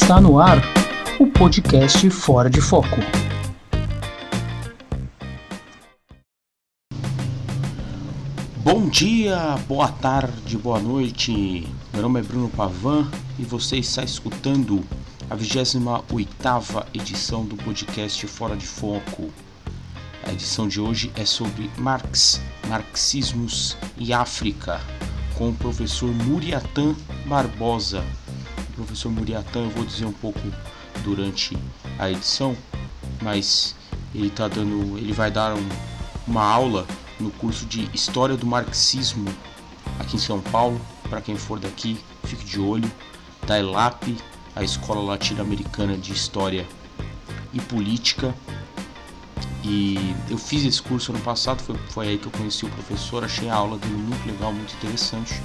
Está no ar o podcast Fora de Foco. Bom dia, boa tarde, boa noite. Meu nome é Bruno Pavan e você está escutando a 28ª edição do podcast Fora de Foco. A edição de hoje é sobre Marx, Marxismos e África, com o professor Muriatan Barbosa. Professor Muriatan, eu vou dizer um pouco durante a edição, mas ele tá dando, ele vai dar um, uma aula no curso de História do Marxismo aqui em São Paulo. Para quem for daqui, fique de olho. Da ELAP, a Escola Latino-Americana de História e Política. E eu fiz esse curso ano passado, foi, foi aí que eu conheci o professor, achei a aula dele muito legal, muito interessante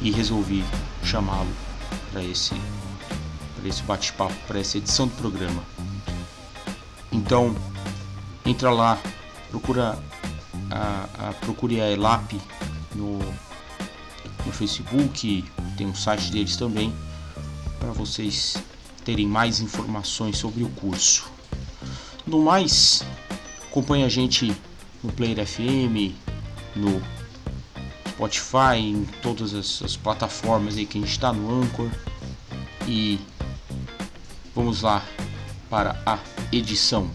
e resolvi chamá-lo para esse, esse bate-papo, para essa edição do programa. Então, entra lá, procura a, a, procure a ELAP no, no Facebook, tem um site deles também, para vocês terem mais informações sobre o curso. No mais, acompanhe a gente no Player FM, no Spotify, em todas as, as plataformas aí que a gente está no Anchor. E vamos lá para a edição.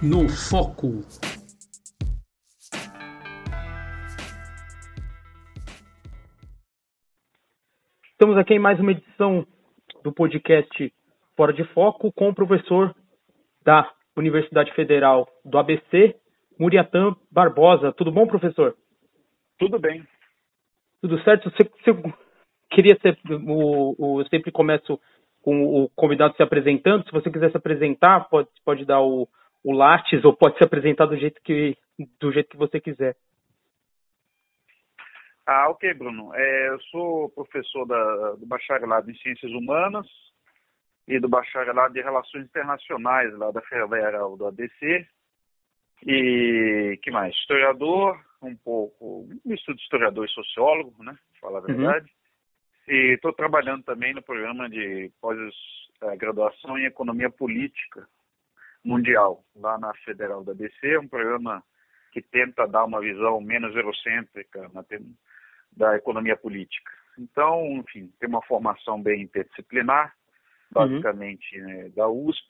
No foco. Estamos aqui em mais uma edição do podcast Fora de Foco com o professor da Universidade Federal do ABC, Muriatan Barbosa. Tudo bom, professor? Tudo bem. Tudo certo? Você, você queria ser. O, o, eu sempre começo com o convidado se apresentando. Se você quiser se apresentar, pode, pode dar o, o Lattes ou pode se apresentar do jeito que, do jeito que você quiser. Ah, ok, Bruno. É, eu sou professor da, do bacharelado em Ciências Humanas e do bacharelado de Relações Internacionais lá da Federal do ABC. E que mais? Historiador, um pouco, misto de historiador e sociólogo, né? Falar a uhum. verdade. Uhum. E estou trabalhando também no programa de pós-graduação em Economia Política Mundial, lá na Federal da ABC, um programa que tenta dar uma visão menos eurocêntrica na, da economia política. Então, enfim, tem uma formação bem interdisciplinar. Basicamente uhum. né, da USP,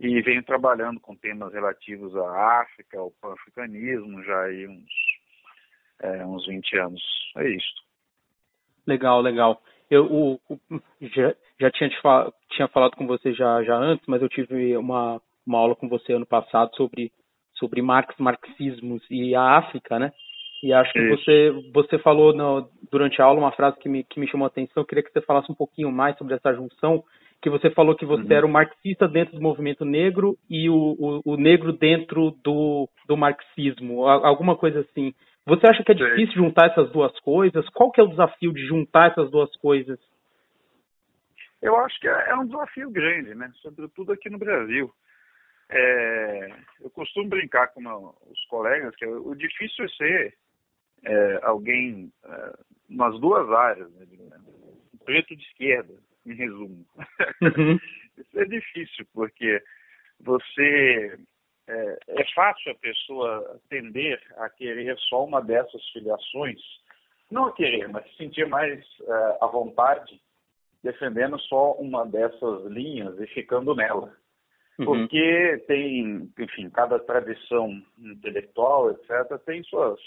e venho trabalhando com temas relativos à África, ao pan-africanismo, já há uns, é, uns 20 anos. É isso. Legal, legal. Eu o, o, já, já tinha, te, tinha falado com você já, já antes, mas eu tive uma, uma aula com você ano passado sobre, sobre Marx, marxismos e a África, né? E acho que você, você falou no, durante a aula uma frase que me, que me chamou a atenção. Eu queria que você falasse um pouquinho mais sobre essa junção. Que você falou que você uhum. era o marxista dentro do movimento negro e o, o, o, negro dentro do, do marxismo, alguma coisa assim. Você acha que é difícil juntar essas duas coisas? Qual que é o desafio de juntar essas duas coisas? Eu acho que é, é um desafio grande, né? Sobretudo aqui no Brasil. É, eu costumo brincar com os colegas que o difícil é ser é, alguém é, nas duas áreas, né, preto de esquerda, em resumo. Uhum. Isso é difícil, porque você é, é, fácil a pessoa tender a querer só uma dessas filiações, não a querer, mas se sentir mais é, à vontade defendendo só uma dessas linhas e ficando nela. Uhum. Porque tem, enfim, cada tradição intelectual, etc., tem suas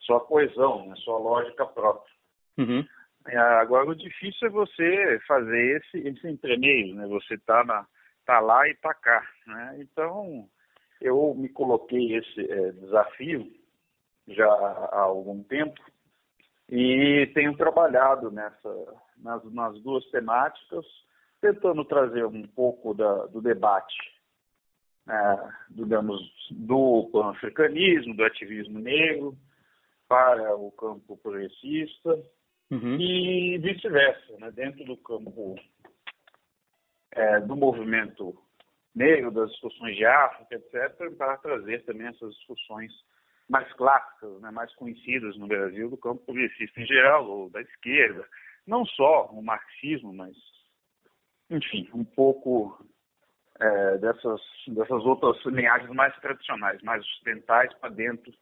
sua coesão, né, sua lógica própria. Uhum. É, agora, o difícil é você fazer esse, esse entremeio, né? Você tá, na, tá lá e tá cá, né? Então, eu me coloquei esse é, desafio já há algum tempo e tenho trabalhado nessa, nas, nas duas temáticas, tentando trazer um pouco da, do debate, né, digamos, do pan-africanismo, do ativismo negro, para o campo progressista uhum. e vice-versa, né? dentro do campo é, do movimento negro, das discussões de África, etc., para trazer também essas discussões mais clássicas, né, mais conhecidas no Brasil do campo progressista em geral, ou da esquerda. Não só o marxismo, mas, enfim, um pouco é, dessas, dessas outras linhagens mais tradicionais, mais ocidentais, para dentro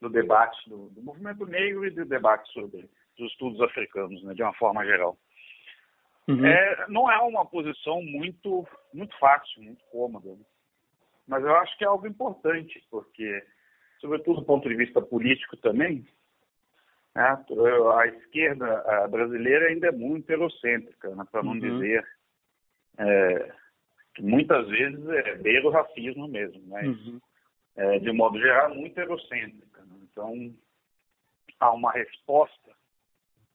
do debate do, do, movimento negro e do debate sobre os estudos africanos, né, de uma forma geral. Uhum. É, não é uma posição muito, muito fácil, muito cômoda, né? mas eu acho que é algo importante, porque sobretudo do ponto de vista político também, né, a esquerda brasileira ainda é muito eurocêntrica, né, para não uhum. dizer é, que muitas vezes é beira o racismo mesmo, mas uhum. é, de modo geral muito eurocêntrica. Né? Então há uma resposta,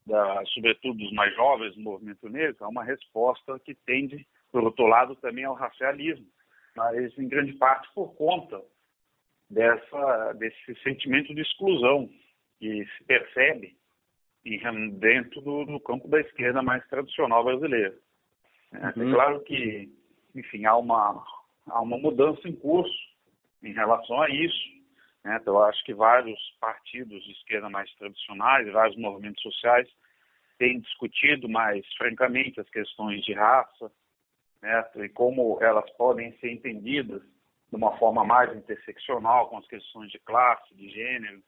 da, sobretudo dos mais jovens do movimento negro, há uma resposta que tende, por outro lado, também ao racialismo, mas em grande parte por conta dessa, desse sentimento de exclusão que se percebe em, dentro do, do, campo da esquerda mais tradicional brasileira. É, uhum. é claro que, enfim, há uma, há uma mudança em curso em relação a isso. Né? Então, eu acho que vários partidos de esquerda mais tradicionais, vários movimentos sociais, têm discutido mais francamente as questões de raça né? e como elas podem ser entendidas de uma forma mais interseccional com as questões de classe, de gênero.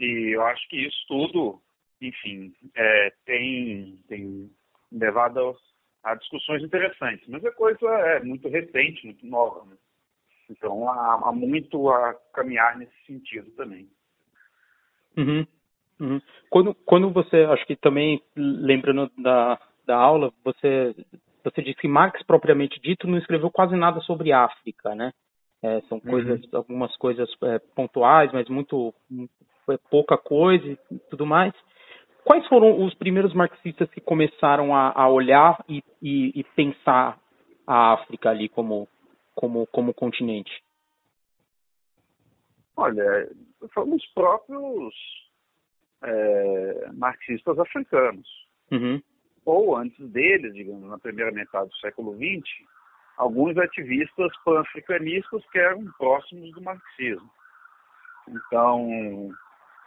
E eu acho que isso tudo, enfim, é, tem, tem levado a, a, discussões interessantes. Mas a coisa é muito recente, muito nova. Né? Então há, há, muito a caminhar nesse sentido também. Uhum. Uhum. Quando, quando você, acho que também lembrando da, da aula, você, você disse que Marx propriamente dito não escreveu quase nada sobre África, né? É, são uhum. coisas, uhum. algumas coisas é, pontuais, mas muito, muito pouca coisa e tudo mais. Quais foram os primeiros marxistas que começaram a, a olhar e, e, e, pensar a África ali como, como, como continente? Olha, foram os próprios é, marxistas africanos. Uhum. Ou antes deles, digamos, na primeira metade do século XX, alguns ativistas pan-africanistas que eram próximos do marxismo. Então,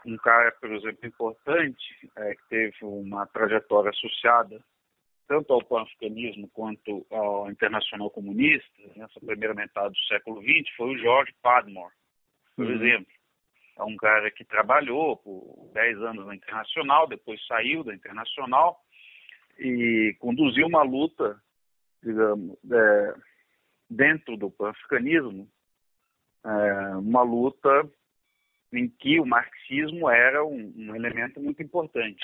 um cara, por exemplo, importante, é, que teve uma trajetória associada tanto ao pan-africanismo quanto ao internacional comunista, nessa primeira metade do século XX, foi o George Padmore, por uhum. exemplo. É um cara que trabalhou por 10 anos na Internacional, depois saiu da Internacional e conduziu uma luta digamos, é, dentro do pan-africanismo, é, uma luta em que o marxismo era um, um elemento muito importante.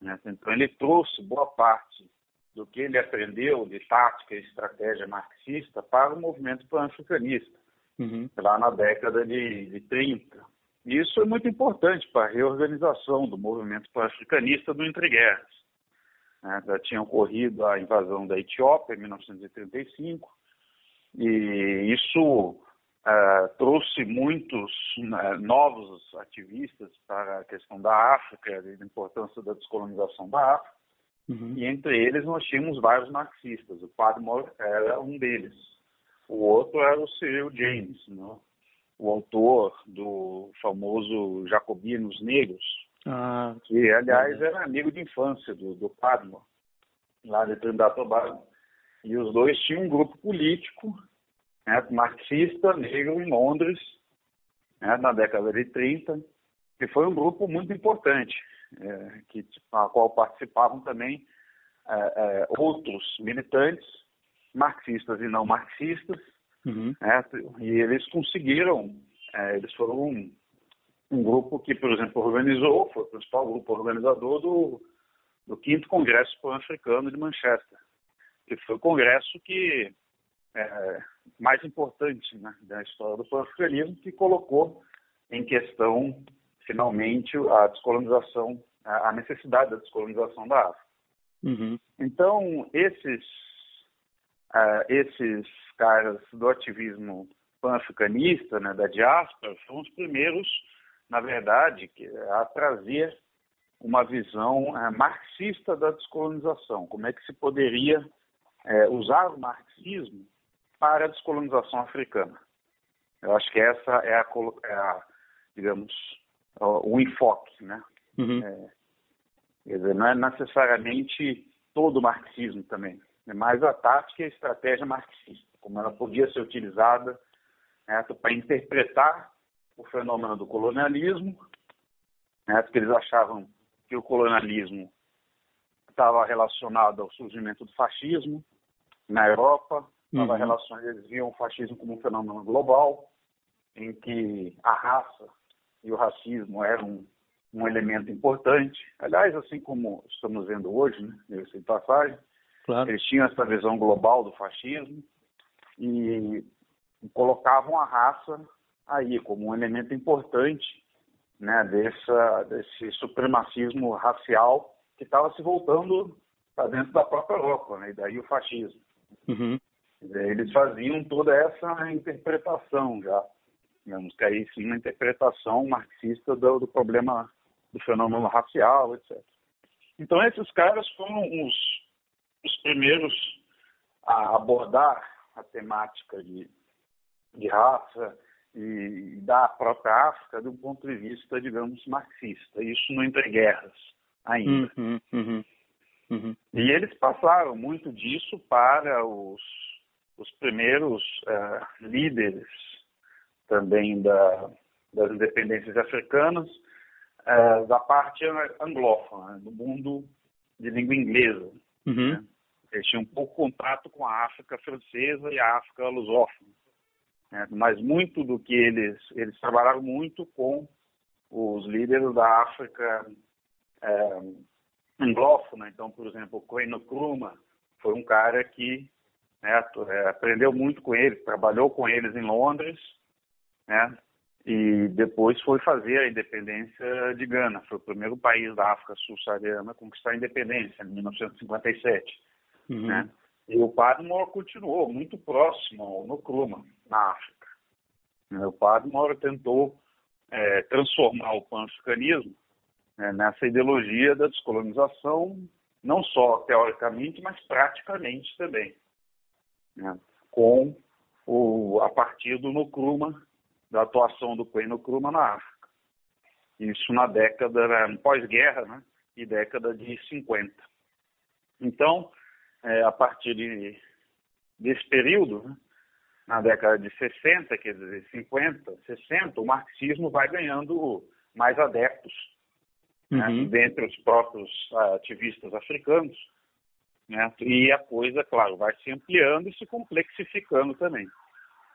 Né? Então, ele trouxe boa parte do que ele aprendeu de tática e estratégia marxista para o movimento pan-africanista, uhum. lá na década de, de 30. Isso é muito importante para a reorganização do movimento pan-africanista do Entre Guerras. Né? Já tinha ocorrido a invasão da Etiópia em 1935 e isso uh, trouxe muitos uh, novos ativistas para a questão da África, da importância da descolonização da África. Uhum. E entre eles nós tínhamos vários marxistas. O Padmore era um deles. O outro era o Cyril James, né? o autor do famoso Jacobinos Negros, ah, que, aliás, era amigo de infância do, do Padmore, lá de Trinidad Tobago. E os dois tinham um grupo político, né, marxista, negro, em Londres, né, na década de 30, que foi um grupo muito importante, é, que, a qual participavam também é, é, outros militantes, marxistas e não marxistas, uhum. né, e eles conseguiram, é, eles foram um, um grupo que, por exemplo, organizou, foi o principal grupo organizador do, do quinto Congresso Pan-Africano de Manchester, que foi o congresso que é, mais importante né, da história do pan-africanismo, que colocou em questão, finalmente, a descolonização, a necessidade da descolonização da África. Uhum. Então, esses, uh, esses caras do ativismo pan-africanista, né, da diáspora, foram os primeiros, na verdade, a trazer uma visão uh, marxista da descolonização. Como é que se poderia uh, usar o marxismo para a descolonização africana. Eu acho que essa é a, é a, digamos, o enfoque, né? Uhum. É, quer dizer, não é necessariamente todo o marxismo também, é mais a tática e a estratégia marxista, como ela podia ser utilizada né, para interpretar o fenômeno do colonialismo, né, porque eles achavam que o colonialismo estava relacionado ao surgimento do fascismo na Europa, estava uhum. relacionado, eles viam o fascismo como um fenômeno global, em que a raça e o racismo eram um, um elemento importante. Aliás, assim como estamos vendo hoje, né, nesse passagem, claro. eles tinham essa visão global do fascismo e colocavam a raça aí como um elemento importante né, dessa, desse supremacismo racial que estava se voltando para dentro da própria Europa, né, e daí o fascismo. Uhum. Eles faziam toda essa interpretação já, digamos que aí sim uma interpretação marxista do, do problema do fenômeno racial, etc. Então esses caras foram os, os primeiros a abordar a temática de, de raça, e da própria África do ponto de vista, digamos, marxista. Isso no Entre Guerras ainda. Uhum, uhum, uhum. E eles passaram muito disso para os, os primeiros uh, líderes também da, das independências africanas, uh, da parte anglófona, do mundo de língua inglesa. Uhum. Né? Eles tinham um pouco contato com a África francesa e a África lusófona. Né? Mas muito do que eles, eles trabalharam muito com os líderes da África é, anglófona. Então, por exemplo, Kwame Nkrumah foi um cara que né, aprendeu muito com eles, trabalhou com eles em Londres, né? E depois foi fazer a independência de Gana. Foi o primeiro país da África subsaariana a conquistar a independência, em 1957. Uhum. Né? E o Padmore continuou muito próximo ao Nkrumah, na África. O Padmore tentou é, transformar o pan-africanismo né, nessa ideologia da descolonização, não só teoricamente, mas praticamente também, né, com o, a partir do Nkrumah, da atuação do Kwame Nkrumah na África. Isso na década pós-guerra né, e década de 50. Então, é, a partir de, desse período, né, na década de 60, quer dizer, 50, 60, o marxismo vai ganhando mais adeptos né, uhum. né, dentre os próprios uh, ativistas africanos. Né, e a coisa, claro, vai se ampliando e se complexificando também.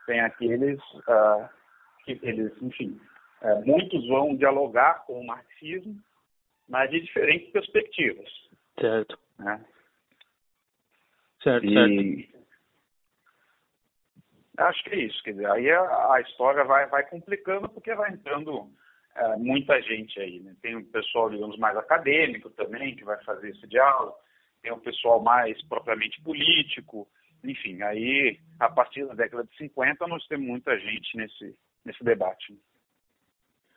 Tem aqueles uh, que eles, enfim, uh, muitos vão dialogar com o marxismo, mas de diferentes perspectivas. Certo. Né? Certo, e... certo. Acho que é isso. Quer dizer, aí a, a história vai, vai complicando porque vai entrando é, muita gente aí. Né? Tem um pessoal, digamos, mais acadêmico também, que vai fazer esse diálogo. Tem um pessoal mais propriamente político. Enfim, aí, a partir da década de 50, nós temos muita gente nesse, nesse debate.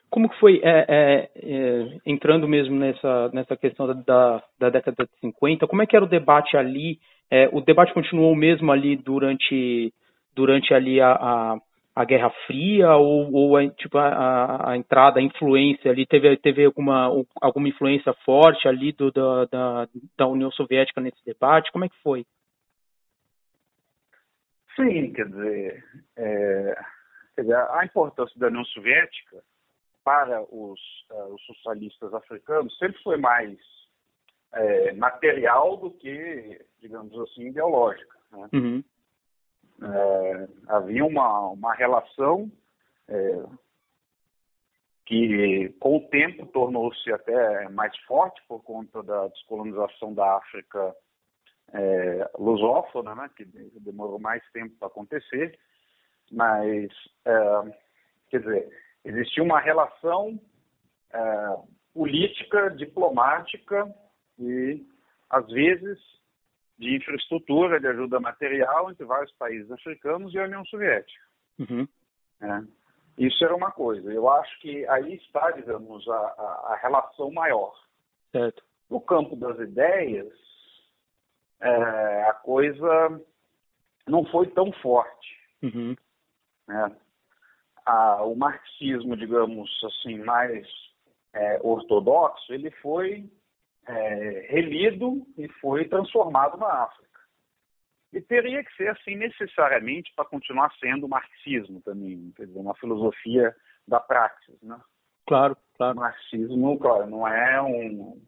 Como que foi, é, é, é, entrando mesmo nessa, nessa questão da, da década de 50, como é que era o debate ali é, o debate continuou mesmo ali durante, durante ali a, a, a Guerra Fria ou, ou a, tipo, a, a, entrada, a influência ali, teve, teve alguma, alguma influência forte ali do, da, da, da União Soviética nesse debate? Como é que foi? Sim, quer dizer, é, quer dizer a importância da União Soviética para os, uh, os socialistas africanos sempre foi mais é, material do que, digamos assim, ideológica. Né? Uhum. É, havia uma, uma relação é, que, com o tempo, tornou-se até mais forte por conta da descolonização da África é, lusófona, né, que demorou mais tempo para acontecer, mas, é, quer dizer, existia uma relação é, política, diplomática e, às vezes, de infraestrutura, de ajuda material entre vários países africanos e a União Soviética. Uhum. É. Isso era uma coisa. Eu acho que aí está, digamos, a, a, a relação maior. Certo. No campo das ideias, é, a coisa não foi tão forte. Uhum. Né? a, o marxismo, digamos assim, mais é, ortodoxo, ele foi é, relido e foi transformado na África. E teria que ser assim necessariamente para continuar sendo o marxismo também, quer dizer, uma filosofia da praxis, né? Claro, claro. O marxismo, claro, não é um,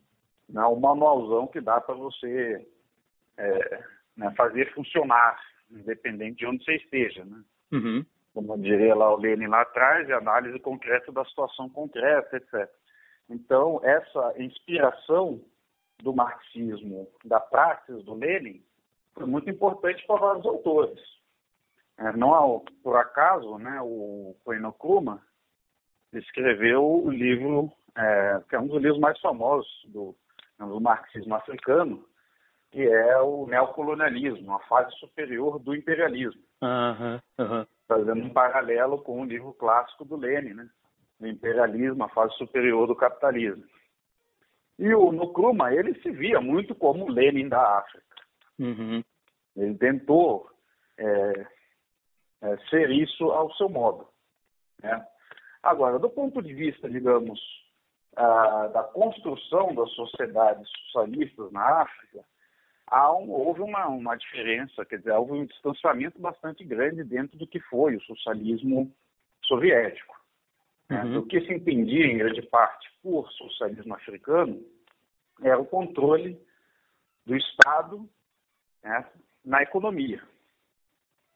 não é um manualzão que dá para você é, né, fazer funcionar, independente de onde você esteja, né? Uhum. Como diria lá o Lenin lá atrás, é análise concreta da situação concreta, etc. Então, essa inspiração do marxismo, da praxis do Lenin, foi muito importante para vários autores. É, não por acaso, né, o Koino Kuma escreveu o livro, é, que é um dos livros mais famosos do, do marxismo africano, que é o neocolonialismo, a fase superior do imperialismo. Uhum, uhum. Fazendo um paralelo com o livro clássico do Lenin, né? O imperialismo, a fase superior do capitalismo. E o Nkrumah, ele se via muito como o Lenin da África. Uhum. Ele tentou é, é, ser isso ao seu modo. Né? Agora, do ponto de vista, digamos, a, da construção das sociedades socialistas na África, um, houve uma, uma diferença, quer dizer, houve um distanciamento bastante grande dentro do que foi o socialismo soviético. Né? Uhum. O que se entendia, em grande parte, por socialismo africano era o controle do Estado né, na economia.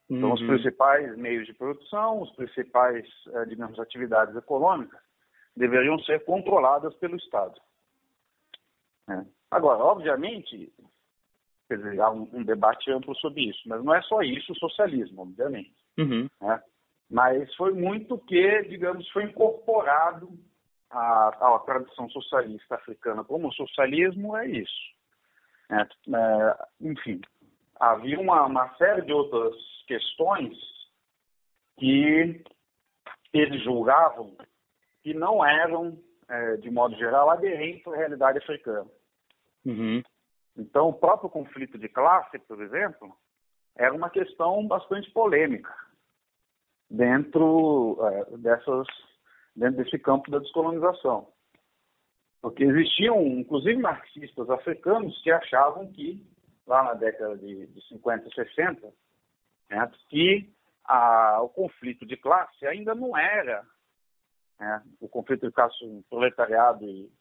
Então, os uhum. principais meios de produção, os principais, eh, digamos, atividades econômicas deveriam ser controladas pelo Estado. É. Agora, obviamente, quer dizer, há um, um, debate amplo sobre isso, mas não é só isso o socialismo, obviamente. Uhum. Né? Mas foi muito que, digamos, foi incorporado à, à tradição socialista africana como o socialismo é isso. É, é, enfim, havia uma, uma série de outras questões que eles julgavam que não eram, é, de modo geral, aderentes à realidade africana. Uhum. Então, o próprio conflito de classe, por exemplo, era uma questão bastante polêmica dentro é, dessas dentro desse campo da descolonização. Porque existiam, inclusive, marxistas africanos que achavam que lá na década de, de 50 e 60, né, que a, o conflito de classe ainda não era né, o conflito de classe proletariado e,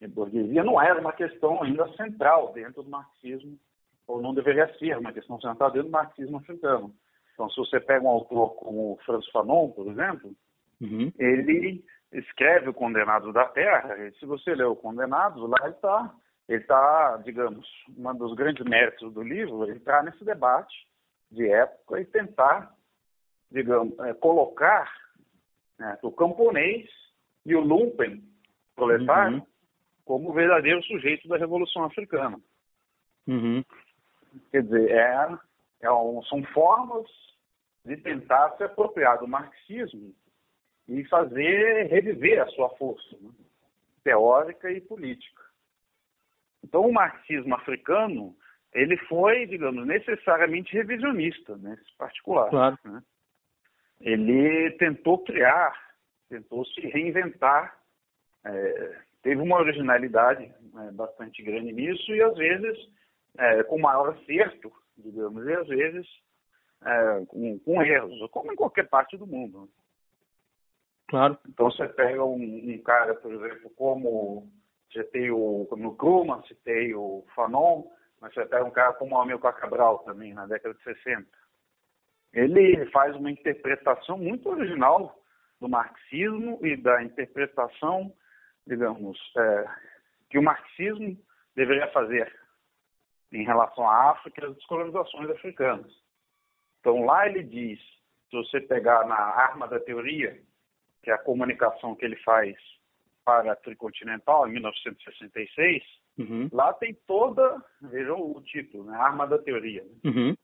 e burguesia não era uma questão ainda central dentro do marxismo, ou não deveria ser uma questão central dentro do marxismo africano. Então, se você pega um autor como Franz Fanon, por exemplo, uhum. ele escreve o Condenado da Terra, e se você ler o Condenado, lá ele está ele está, digamos, um dos grandes méritos do livro, entrar nesse debate de época e tentar, digamos, é, colocar né, o camponês e o lumpen proletário uhum. como o verdadeiro sujeito da Revolução Africana. Uhum. Quer dizer, é, é um, são formas de tentar se apropriar do marxismo e fazer reviver a sua força né, teórica e política. Então, o marxismo africano, ele foi, digamos, necessariamente revisionista, nesse particular. Claro. Né? Ele tentou criar, tentou se reinventar, é, teve uma originalidade é, bastante grande nisso e, às vezes, é, com maior acerto, digamos, e às vezes é, com, com, erros, como em qualquer parte do mundo. Claro. Então, você pega um, um cara, por exemplo, como citei o Nkrumah, citei o Fanon, mas você pega um cara como o Amilcar Cabral também, na década de 60. Ele faz uma interpretação muito original do marxismo e da interpretação, digamos, é, que o marxismo deveria fazer em relação à África e às descolonizações africanas. Então lá ele diz, se você pegar na arma da teoria, que é a comunicação que ele faz para a Tricontinental, em 1966, uhum. lá tem toda, vejam o título, né, Arma da Teoria. Uhum.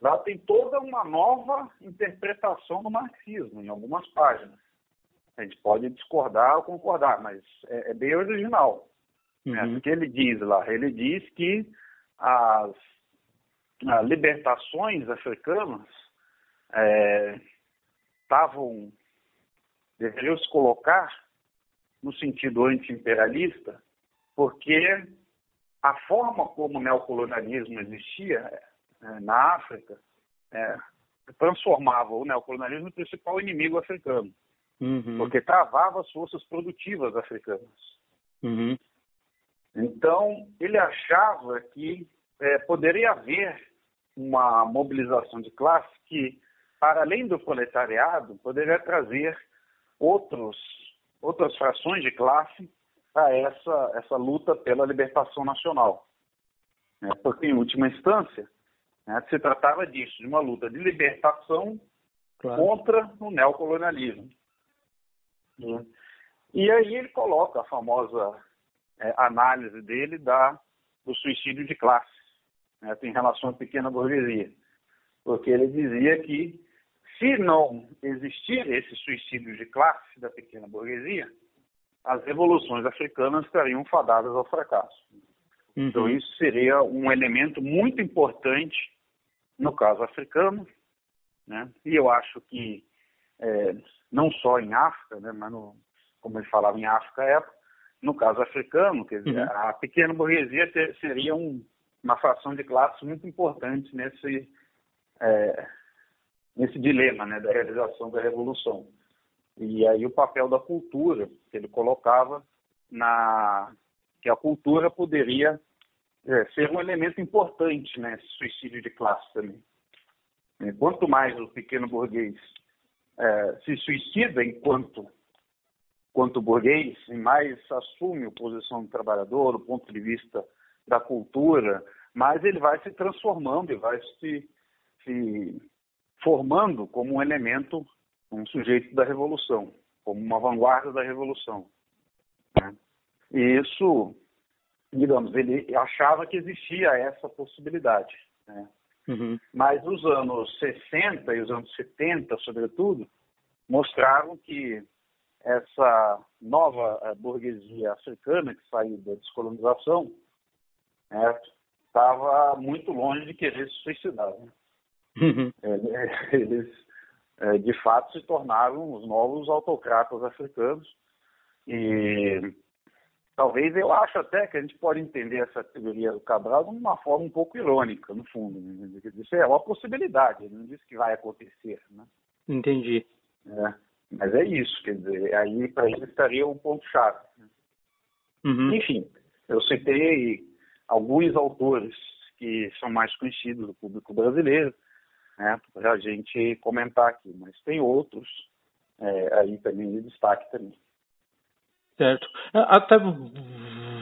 Lá tem toda uma nova interpretação do marxismo, em algumas páginas. A gente pode discordar ou concordar, mas é, é bem original. Né? Uhum. O que ele diz lá? Ele diz que as, as libertações africanas estavam, é, deveriam se colocar no sentido anti-imperialista, porque a forma como o neocolonialismo existia é, na África é, transformava o neocolonialismo no principal inimigo africano, uhum. porque travava as forças produtivas africanas. Uhum. Então, ele achava que é, poderia haver uma mobilização de classe que, para além do proletariado, poderia trazer outros, outras frações de classe a essa, essa luta pela libertação nacional. É, porque, em última instância, né, se tratava disso, de uma luta de libertação claro. contra o neocolonialismo. E aí ele coloca a famosa é, análise dele da, do suicídio de classe, né, em relação à pequena burguesia. Porque ele dizia que se não existir esse suicídio de classe da pequena burguesia, as revoluções africanas estariam fadadas ao fracasso. Uhum. Então, isso seria um elemento muito importante no caso africano, né? e eu acho que é, não só em África, né, mas no, como ele falava em África à época, no caso africano, quer dizer, uhum. a pequena burguesia ter, seria um, uma fração de classe muito importante nesse, é, nesse dilema né, da realização da revolução. E aí o papel da cultura, que ele colocava na que a cultura poderia é, ser um elemento importante nesse né, suicídio de classe também. Quanto mais o pequeno burguês é, se suicida enquanto quanto burguês e mais assume a posição do trabalhador, do ponto de vista da cultura, mais ele vai se transformando e vai se, se formando como um elemento, um sujeito da revolução, como uma vanguarda da revolução. Né? E isso, digamos, ele achava que existia essa possibilidade. Né? Uhum. Mas os anos 60 e os anos 70, sobretudo, mostraram que essa nova eh, burguesia africana que saiu da descolonização estava né, muito longe de querer se suicidar. Né? Uhum. É, eles, é, de fato, se tornaram os novos autocratas africanos e talvez eu acho até que a gente pode entender essa teoria do Cabral de uma forma um pouco irônica, no fundo. Né? Isso é uma possibilidade, ele não disse que vai acontecer. Né? Entendi. É. Mas é isso, quer dizer, aí para ele estaria um ponto-chave. Uhum. Enfim, eu citei alguns autores que são mais conhecidos do público brasileiro, né, para a gente comentar aqui, mas tem outros é, aí também de destaque também. Certo. Até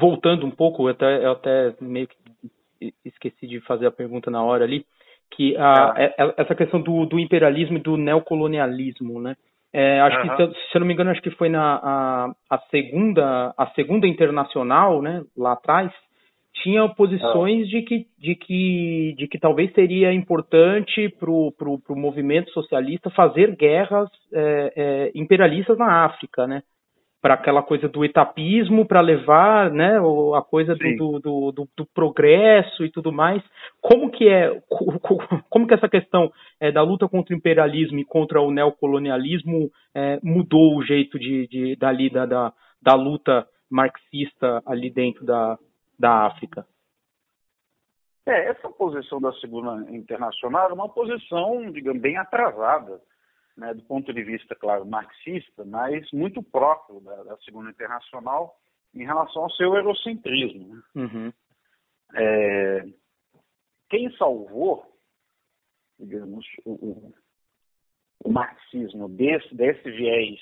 voltando um pouco, até, eu até meio que esqueci de fazer a pergunta na hora ali, que a, ah. É, é, essa questão do, do imperialismo e do neocolonialismo, né? É, acho uhum. que, se eu não me engano, acho que foi na a, a, segunda a segunda internacional, né, lá atrás, tinha posições uhum. de, que, de, que, de que talvez seria importante para o movimento socialista fazer guerras é, é, imperialistas na África, né? Para aquela coisa do etapismo, para levar né, a coisa do, do, do, do, progresso e tudo mais. Como que é, como que essa questão é, da luta contra o imperialismo e contra o neocolonialismo é, mudou o jeito de, de dali da, da, da luta marxista ali dentro da, da África? É, essa posição da Segunda Internacional é uma posição, digamos, bem atrasada né, do ponto de vista, claro, marxista, mas muito próprio da, da Segunda Internacional em relação ao seu eurocentrismo. Né? Uhum. É, quem salvou, digamos, o, o marxismo desse, desse viés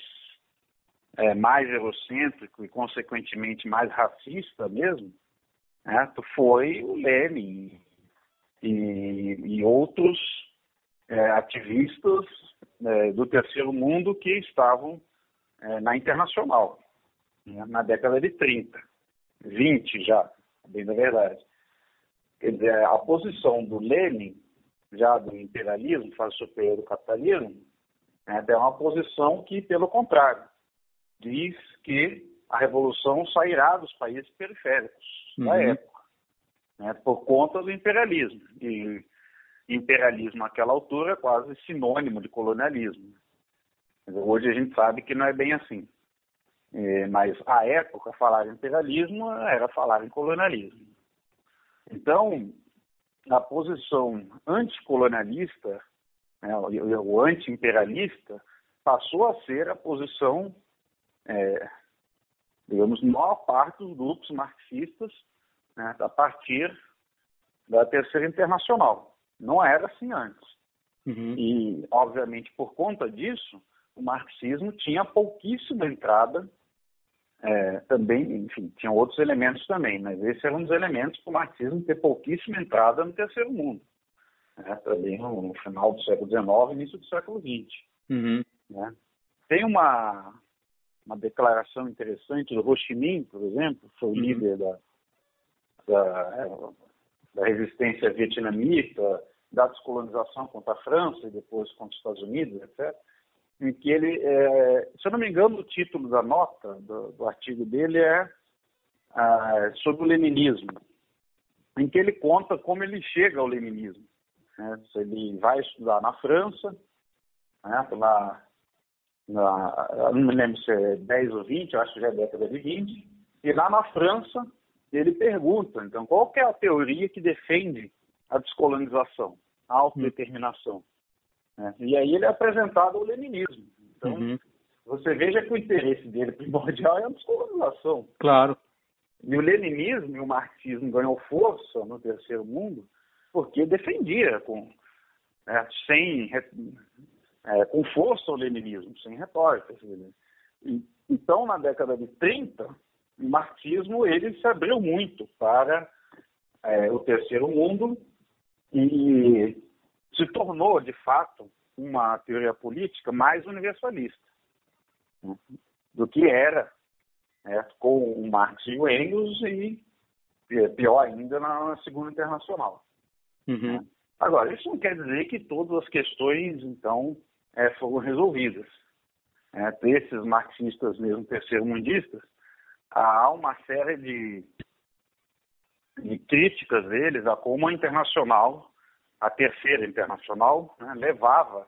é, mais eurocêntrico e, consequentemente, mais racista mesmo, né, foi o Lenin e, e outros é, ativistas é, do terceiro mundo que estavam é, na internacional, né, na década de 30, 20 já, bem da verdade. Quer dizer, a posição do Lenin, já do imperialismo, fase superior do capitalismo, né, é uma posição que, pelo contrário, diz que a revolução sairá dos países periféricos uhum. da época, né, por conta do imperialismo. E imperialismo naquela altura é quase sinônimo de colonialismo. Hoje a gente sabe que não é bem assim. É, mas, à época, falar em imperialismo era falar em colonialismo. Então, a posição anticolonialista, né, o anti-imperialista, passou a ser a posição, é, digamos, maior parte dos grupos marxistas né, a partir da Terceira Internacional. Não era assim antes. Uhum. E, obviamente, por conta disso, o marxismo tinha pouquíssima entrada é, também, enfim, tinha outros elementos também, mas esse era um dos elementos para o marxismo ter pouquíssima entrada no terceiro mundo. Né, também no, no, final do século XIX início do século XX. Uhum. Né? Tem uma, uma declaração interessante do Ho Chi Minh, por exemplo, que foi o uhum. líder da, da, da resistência vietnamita, da descolonização contra a França e depois contra os Estados Unidos, etc em que ele, é, se eu não me engano, o título da nota, do, do artigo dele é ah, sobre o leninismo, em que ele conta como ele chega ao leninismo. Né? Ele vai estudar na França, né? na, não me lembro se é 10 ou 20, eu acho que já é década de 20, e lá na França ele pergunta, então, qual é a teoria que defende a descolonização, a autodeterminação? Né? E aí ele é apresentado ao leninismo. Então, uhum. você veja que o interesse dele primordial é a descolonização. Claro. E o leninismo e o marxismo ganhou força no terceiro mundo porque defendia com, né, sem, é, com força o leninismo, sem retórica. E, então, na década de 30, o marxismo ele se abriu muito para é, o terceiro mundo e se tornou, de fato, uma teoria política mais universalista né, do que era né, com o Marx e o Engels e, pior ainda, na, Segunda Internacional. Uhum. Né. Agora, isso não quer dizer que todas as questões, então, é, foram resolvidas. É, esses marxistas mesmo terceiro-mundistas, há uma série de, de críticas deles a como a internacional a terceira internacional né, levava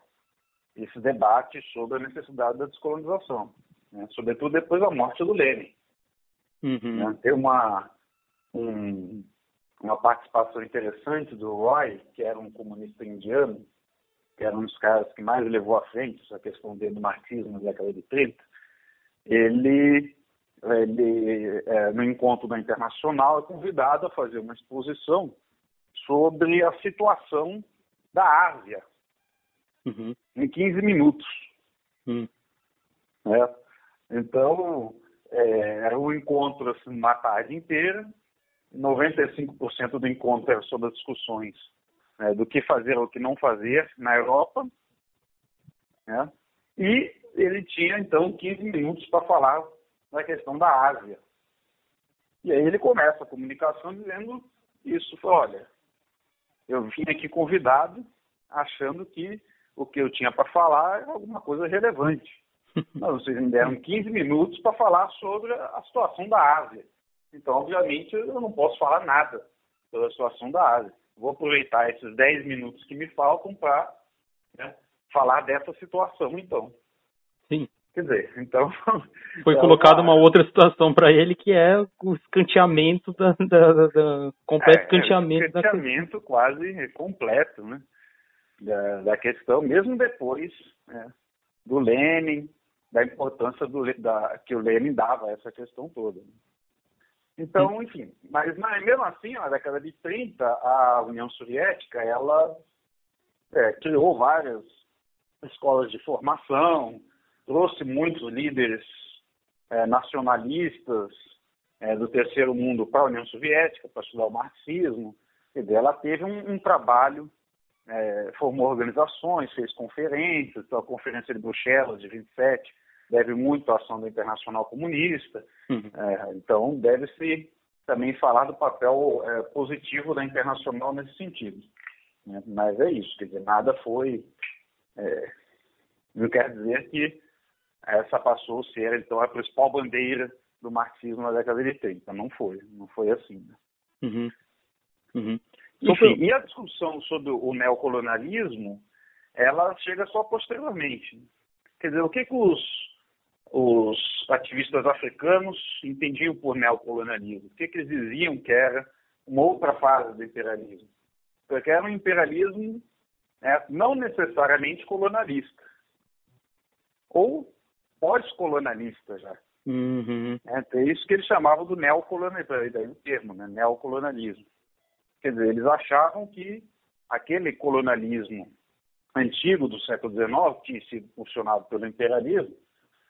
esse debate sobre a necessidade da descolonização, né, sobretudo depois da morte do Lenin. Uhum. Né, tem uma, um, uma participação interessante do Roy, que era um comunista indiano, que era um dos caras que mais levou à frente essa questão dele do marxismo na década de 30. Ele, ele é, no encontro da Internacional, é convidado a fazer uma exposição sobre a situação da Ásia uhum. em 15 minutos. Uhum. É. Então, é, era um encontro assim, uma tarde inteira. 95% do encontro era sobre as discussões né, do que fazer ou o que não fazer na Europa. Né? E ele tinha, então, 15 minutos para falar da questão da Ásia. E aí ele começa a comunicação dizendo isso, olha, eu vim aqui convidado, achando que o que eu tinha para falar era alguma coisa relevante. Mas vocês me deram 15 minutos para falar sobre a situação da Ásia. Então, obviamente, eu não posso falar nada sobre a situação da Ásia. Vou aproveitar esses 10 minutos que me faltam para né, falar dessa situação, então. Quer dizer, então. Foi então, colocada uma outra situação para ele que é o escanteamento da, da, da, da completo é, escanteamento. É, escanteamento da... quase completo, né? Da, da questão, mesmo depois né, do Lenin, da importância do, da, que o Lenin dava a essa questão toda. Então, enfim, mas, mas mesmo assim, na década de 30, a União Soviética, ela é, criou várias escolas de formação, trouxe muitos líderes é, nacionalistas é, do terceiro mundo para a União Soviética, para estudar o marxismo. E ela teve um, um trabalho, é, formou organizações, fez conferências, então a Conferência de Bruxelas, de 27, deve muito à ação da Internacional Comunista. Uhum. Então, deve-se também falar do papel positivo da Internacional nesse sentido. Né? Mas é isso, quer dizer, nada foi. Não quer dizer que essa passou a ser, então, a principal bandeira do marxismo na década de 30. Não foi, não foi assim. Né? Uhum. Uhum. Enfim, e a discussão sobre o neocolonialismo, ela chega só posteriormente. Quer dizer, o que, que os, os ativistas africanos entendiam por neocolonialismo? O que, que eles diziam que era uma outra fase do imperialismo? Porque era um imperialismo né, não necessariamente colonialista, ou pós-colonialista já. Uhum. É, é isso que eles chamavam do neocolonialismo, daí o termo, né, neocolonialismo. Quer dizer, eles achavam que aquele colonialismo antigo do século XIX, que tinha sido funcionado pelo imperialismo,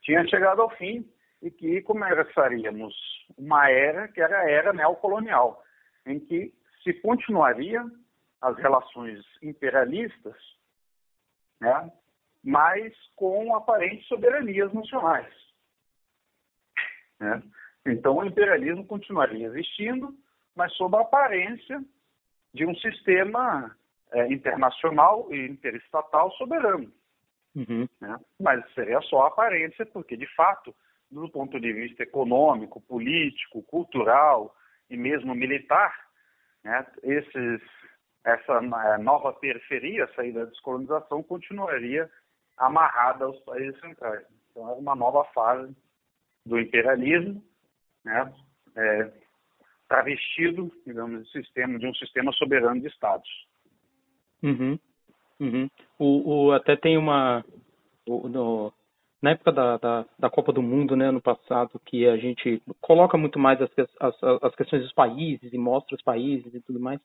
tinha chegado ao fim e que começaríamos uma era que era a era neocolonial, em que se continuaria as relações imperialistas, né, mas com aparentes soberanias nacionais. Né? Então, o imperialismo continuaria existindo, mas sob a aparência de um sistema é, internacional e interestatal soberano. Uhum. Né? Mas seria só a aparência, porque, de fato, do ponto de vista econômico, político, cultural e mesmo militar, né, esses, essa é, nova periferia, a saída da descolonização, continuaria amarrada aos países centrais. Então, era uma nova fase do imperialismo, né, é, travestido, digamos, de, sistema, de um sistema soberano de estados. Uhum. Uhum. O, o, até tem uma. O, no, na época da, da, da, Copa do Mundo, né, ano passado, que a gente coloca muito mais as, as, as questões dos países e mostra os países e tudo mais.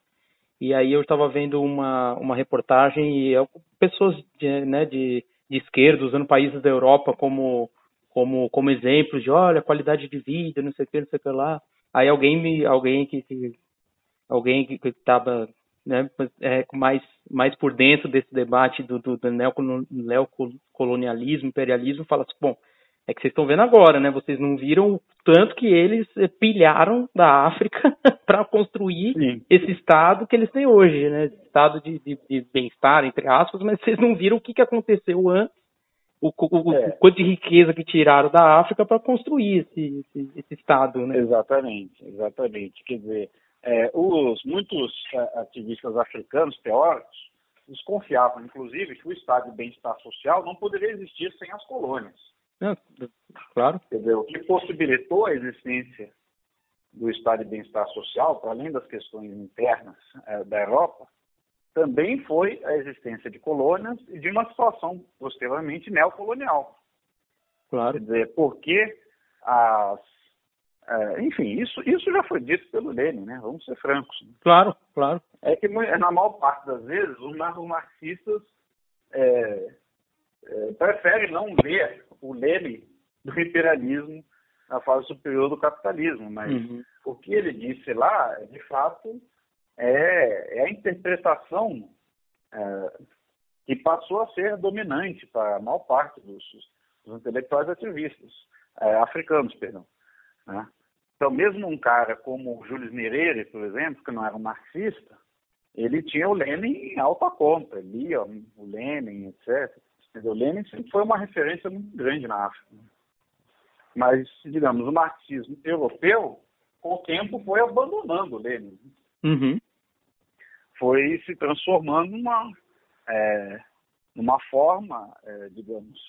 E aí eu estava vendo uma, uma reportagem e pessoas de, né, de, de esquerda usando países da Europa como, como, como exemplos de, olha, qualidade de vida, não sei o que, não sei o que lá. Aí alguém me, alguém que, que alguém que estava né, é, mais mais por dentro desse debate do, do, do neocolonialismo, imperialismo, fala assim, bom, é que vocês estão vendo agora, né? Vocês não viram o tanto que eles pilharam da África para construir Sim. esse estado que eles têm hoje, né? Estado de, de, de bem-estar, entre aspas, mas vocês não viram o que, que aconteceu antes o, o, é. o, quanto de riqueza que tiraram da África para construir esse, esse, esse, Estado, né? Exatamente, exatamente. Quer dizer, é, os, muitos é, ativistas africanos, teóricos, desconfiavam, inclusive, que o Estado de bem-estar social não poderia existir sem as colônias. Claro. Quer dizer, o que possibilitou a existência do Estado de bem-estar social, para além das questões internas é, da Europa, também foi a existência de colônias e de uma situação posteriormente neocolonial. Claro. Quer dizer, porque as. É, enfim, isso, isso já foi dito pelo Lenin, né? Vamos ser francos. Né? Claro, claro. É que na maior parte das vezes os marxistas é, é, preferem não ver o Lenin do imperialismo na fase superior do capitalismo, mas uhum. o que ele disse lá, de fato, é, é a interpretação é, que passou a ser dominante para a maior parte dos, dos intelectuais ativistas, é, africanos, perdão. Né? Então, mesmo um cara como Jules Nyerere, por exemplo, que não era um marxista, ele tinha o Lenin em alta conta, lia o Lenin, etc. O Lenin sempre foi uma referência muito grande na África. Mas, digamos, o marxismo europeu, com o tempo, foi abandonando o Lenin. Uhum foi se transformando numa, é, numa forma, é, digamos,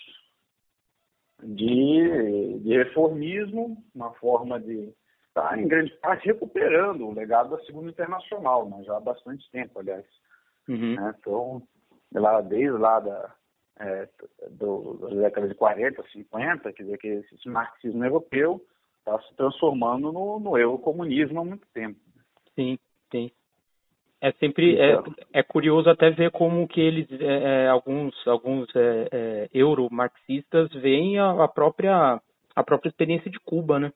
de, de reformismo, uma forma de tá, em grande parte, recuperando o legado da Segunda Internacional, mas já há bastante tempo, aliás. Uhum. Né? Então, lá, desde lá da, é, do, das décadas de 40, 50, quer dizer que esse marxismo europeu está se transformando no, no eurocomunismo há muito tempo. Sim, sim. É sempre é, então. é, curioso até ver como que eles é, é alguns alguns é, é, euromarxistas veem a, a, própria a própria experiência de Cuba, né?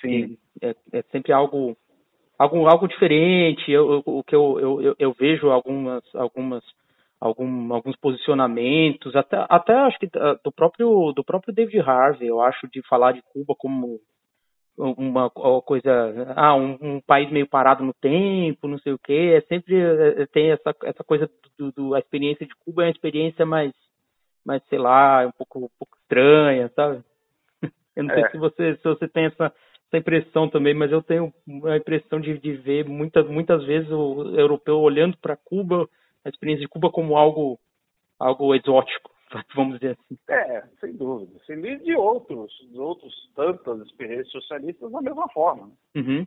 Sim. É, é, sempre algo algo algo diferente. Eu, o que eu, eu, eu vejo algumas algumas algum, alguns posicionamentos até até acho que do próprio do próprio David Harvey eu acho de falar de Cuba como uma, uma coisa, ah, um, um, país meio parado no tempo, não sei o que, é sempre é, tem essa, essa coisa do, do, a experiência de Cuba é uma experiência mais, mais sei lá, um pouco, um pouco estranha, sabe? Eu não é. sei se você, se você tem essa, essa impressão também, mas eu tenho a impressão de, de ver muitas, muitas vezes o europeu olhando para Cuba, a experiência de Cuba como algo, algo exótico. vamos dizer assim. É, sem dúvida. Sem dúvida de outros, de outros tantas experiências socialistas da mesma forma. Uhum.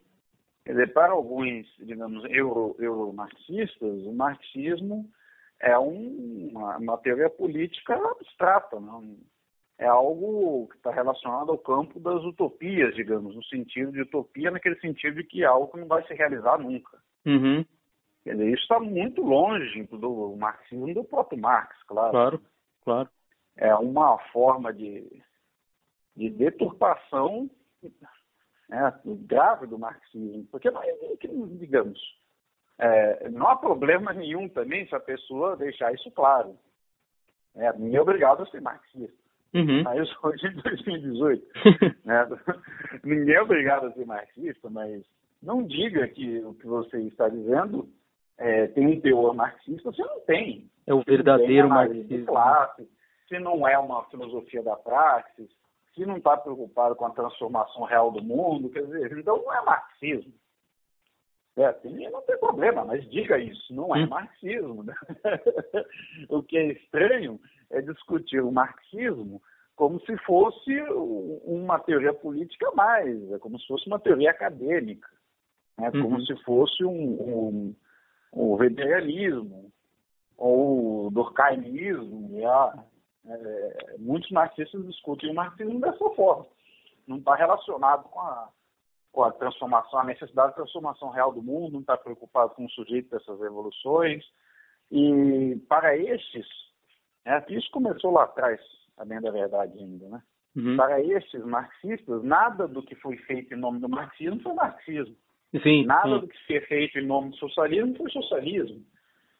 Quer dizer, para alguns, digamos, euro, euromarxistas, o marxismo é um, uma, uma teoria política abstrata, não? é algo que está relacionado ao campo das utopias, digamos, no sentido de utopia, naquele sentido de que é algo que não vai se realizar nunca. Uhum. Quer dizer, isso está muito longe do marxismo do próprio Marx, claro. Claro, claro. É uma forma de, de deturpação né, grave do marxismo. Porque, digamos, é, não há problema nenhum também se a pessoa deixar isso claro. É, ninguém é obrigado a ser marxista. Uhum. Mas hoje, em 2018, né, ninguém é obrigado a ser marxista, mas não diga que o que você está dizendo é, tem um teor marxista, você não tem. É o verdadeiro marxismo. Classe, se não é uma filosofia da praxis, se não está preocupado com a transformação real do mundo, quer dizer, então não é marxismo. É, tem, não tem problema, mas diga isso, não é hum. marxismo. Né? o que é estranho é discutir o marxismo como se fosse uma teoria política a mais, é como se fosse uma teoria acadêmica, né? uhum. como se fosse um, um, um weberianismo ou durkheimismo. É, muitos marxistas discutem o marxismo dessa forma. Não está relacionado com a, com a transformação, a necessidade de transformação real do mundo, não está preocupado com o sujeito dessas revoluções. E para estes, né, isso começou lá atrás, a bem da verdade ainda, né? Uhum. Para estes marxistas, nada do que foi feito em nome do marxismo foi marxismo. Sim, nada sim. do que foi feito em nome do socialismo foi socialismo.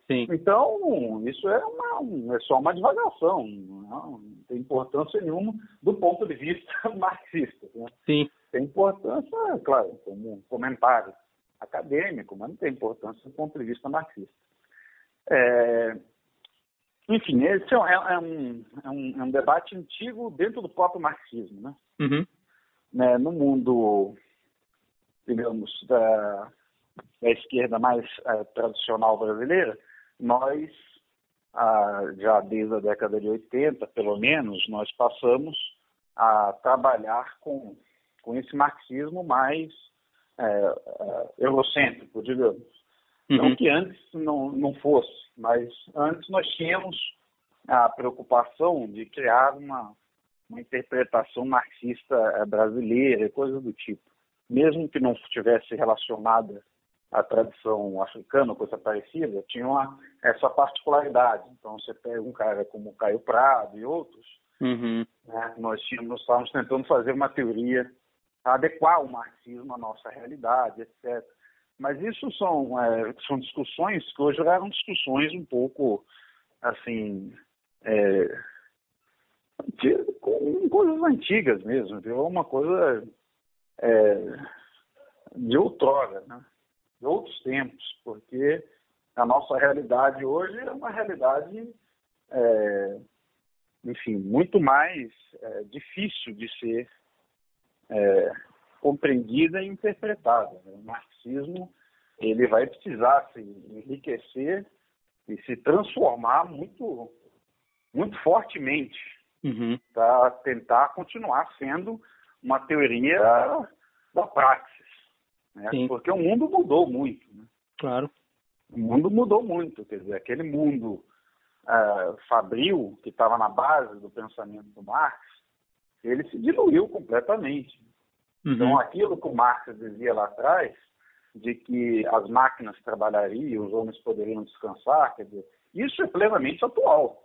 Sim. Então, isso é, uma, é só uma divagação, não, tem importância nenhuma do ponto de vista marxista. Né? Sim. Tem importância, claro, como um comentário acadêmico, mas não tem importância do ponto de vista marxista. É, enfim, esse é, é, é, um, é, um, é um debate antigo dentro do próprio marxismo. Né? Uhum. né no mundo, digamos, da, da esquerda mais é, tradicional brasileira, nós, ah, já desde a década de 80, pelo menos, nós passamos a trabalhar com, com esse marxismo mais é, eurocêntrico, digamos. Uhum. Não que antes não, não fosse, mas antes nós tínhamos a preocupação de criar uma, uma interpretação marxista brasileira e coisas do tipo. Mesmo que não estivesse relacionada a tradição africana, coisa parecida, tinha uma, essa particularidade. Então, você pega um cara como Caio Prado e outros, uhum. né, nós, tínhamos, nós estávamos tentando fazer uma teoria, adequar o marxismo à nossa realidade, etc. Mas isso são, é, são discussões que hoje eram discussões um pouco, assim, é, com coisas antigas mesmo, viu? uma coisa é, de outrora, né? de outros tempos, porque a nossa realidade hoje é uma realidade, é, enfim, muito mais é, difícil de ser é, compreendida e interpretada. O marxismo ele vai precisar se enriquecer e se transformar muito, muito fortemente uhum. para tentar continuar sendo uma teoria da prática né? porque o mundo mudou muito. Né? Claro. O mundo mudou muito, quer dizer, aquele mundo uh, fabril que estava na base do pensamento do Marx, ele se diluiu completamente. Uhum. Então, aquilo que o Marx dizia lá atrás, de que as máquinas trabalhariam, os homens poderiam descansar, quer dizer, isso é plenamente atual.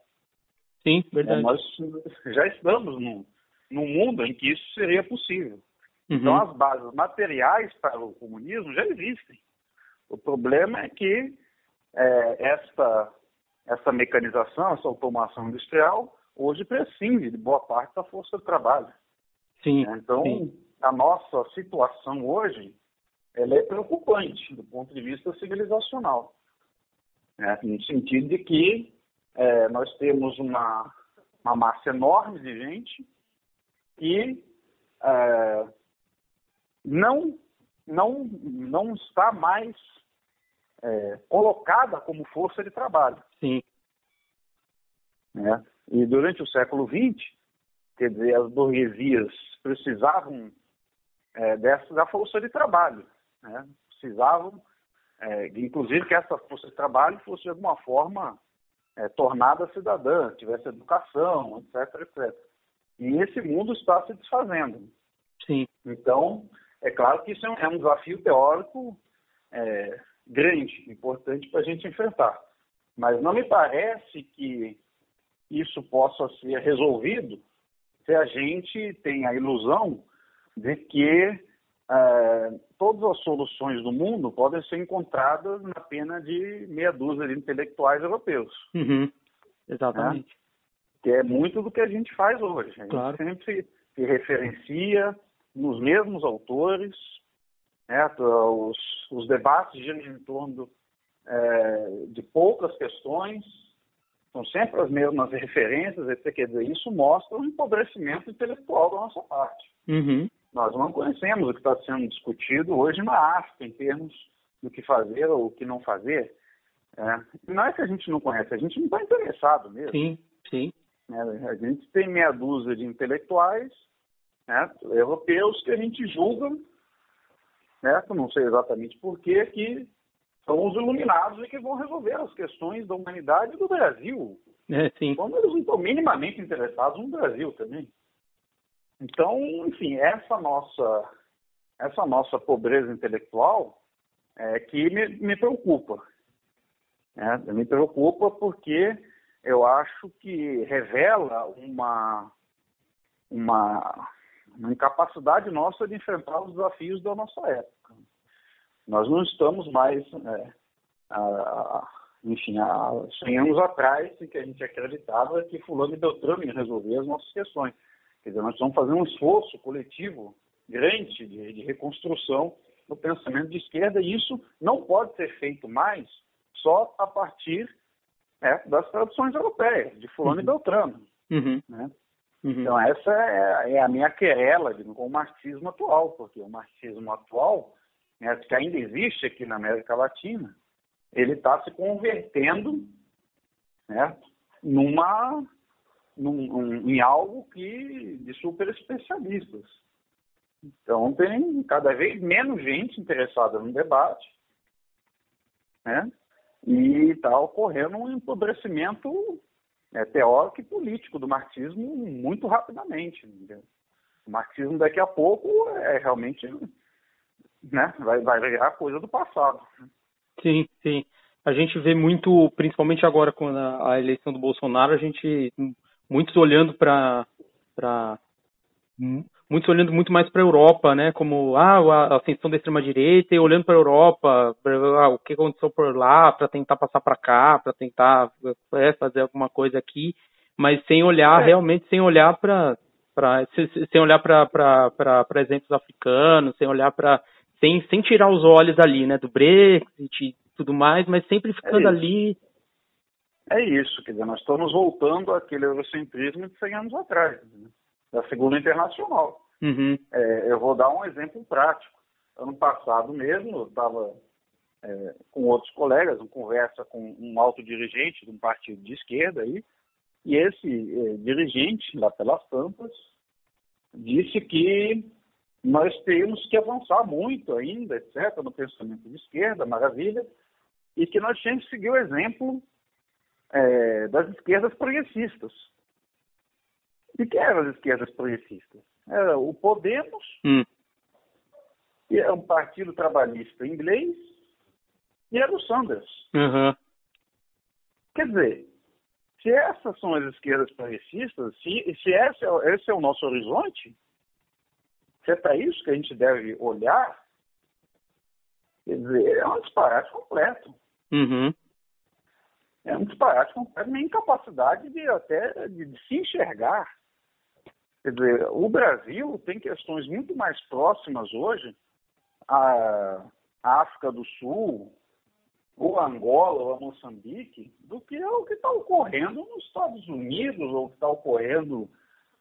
Sim, verdade. É, nós já estamos num, num mundo em que isso seria possível. Uhum. Então, as bases materiais para o comunismo já existem. O problema é que é, esta, essa mecanização, essa automação industrial, hoje prescinde de boa parte da força de trabalho. Sim, então, sim. a nossa situação hoje ela é preocupante do ponto de vista civilizacional. Né? No sentido de que é, nós temos uma, uma massa enorme de gente e é, não, não, não está mais é, colocada como força de trabalho. Sim. Né? E durante o século XX, quer dizer, as burguesias precisavam é, dessa, da força de trabalho. Né? Precisavam, é, inclusive, que essa força de trabalho fosse, de alguma forma, é, tornada cidadã, tivesse educação, etc, etc. E esse mundo está se desfazendo. Sim. Então, é claro que isso é um, é um desafio teórico é, grande, importante para a gente enfrentar. Mas não me parece que isso possa ser resolvido se a gente tem a ilusão de que é, todas as soluções do mundo podem ser encontradas na pena de meia dúzia de intelectuais europeus. Uhum. Exatamente. Né? Que é muito do que a gente faz hoje. A gente claro. sempre se referencia nos mesmos autores, né? os, os debates giram em torno é, de poucas questões, são sempre as mesmas referências, etc. Quer dizer, isso mostra o um empobrecimento intelectual da nossa parte. Uhum. Nós não conhecemos o que está sendo discutido hoje na África, em termos do que fazer ou o que não fazer. É, não é que a gente não conhece, a gente não está interessado mesmo. Sim, sim. É, a gente tem meia dúzia de intelectuais né, europeus que a gente julga, né, não sei exatamente porquê, que são os iluminados e que vão resolver as questões da humanidade do Brasil. É, sim. Quando eles não estão minimamente interessados no Brasil também. Então, enfim, essa nossa, essa nossa pobreza intelectual é que me, me preocupa. É, me preocupa porque eu acho que revela uma, uma, uma incapacidade nossa de enfrentar os desafios da nossa época. Nós não estamos mais, é, a, enfim, há 100 anos atrás, em que a gente acreditava que fulano e Beltrame iam resolver as nossas questões. Quer dizer, nós estamos fazendo um esforço coletivo grande de, de reconstrução do pensamento de esquerda e isso não pode ser feito mais só a partir é, das tradições europeias, de fulano uhum. e beltrano. Uhum. Né? Uhum. Então essa é, é, a minha querela com o marxismo atual, porque o marxismo atual, né, que ainda existe aqui na América Latina, ele está se convertendo né, numa num, um, em algo que de super especialistas. Então tem cada vez menos gente interessada no debate, né? E está ocorrendo um empobrecimento é, teórico e político do marxismo muito rapidamente. Entendeu? O marxismo daqui a pouco é realmente né, vai, vai virar coisa do passado. Sim, sim. A gente vê muito, principalmente agora com a, a eleição do Bolsonaro, a gente muitos olhando para muitos olhando muito mais para a Europa, né? Como ah, a ascensão da extrema direita e olhando para a Europa, pra, ah, o que aconteceu por lá, para tentar passar para cá, para tentar é, fazer alguma coisa aqui, mas sem olhar é. realmente, sem olhar para para sem olhar para exemplos africanos, sem olhar para sem, sem tirar os olhos ali, né, do Brexit e tudo mais, mas sempre ficando é ali é isso, quer dizer, nós estamos voltando àquele eurocentrismo de 100 anos atrás, né? Da Segunda Internacional. Uhum. É, eu vou dar um exemplo prático. Ano passado mesmo, eu estava é, com outros colegas, uma conversa com um alto dirigente de um partido de esquerda aí, e esse é, dirigente, lá pelas tampas, disse que nós temos que avançar muito ainda, etc., no pensamento de esquerda, maravilha, e que nós temos que seguir o exemplo é, das esquerdas progressistas. E quem eram as esquerdas progressistas? Era o Podemos, hum. que é um partido trabalhista inglês, e era o Sanders. Uhum. Quer dizer, se essas são as esquerdas progressistas, se, se esse, é, esse é o nosso horizonte, se é para isso que a gente deve olhar, quer dizer, é um disparate completo. Uhum é um disparate completo, uma incapacidade de até de, de se enxergar. Quer dizer, o Brasil tem questões muito mais próximas hoje à África do Sul, ou Angola, ou a Moçambique, do que o que está ocorrendo nos Estados Unidos, ou o que está ocorrendo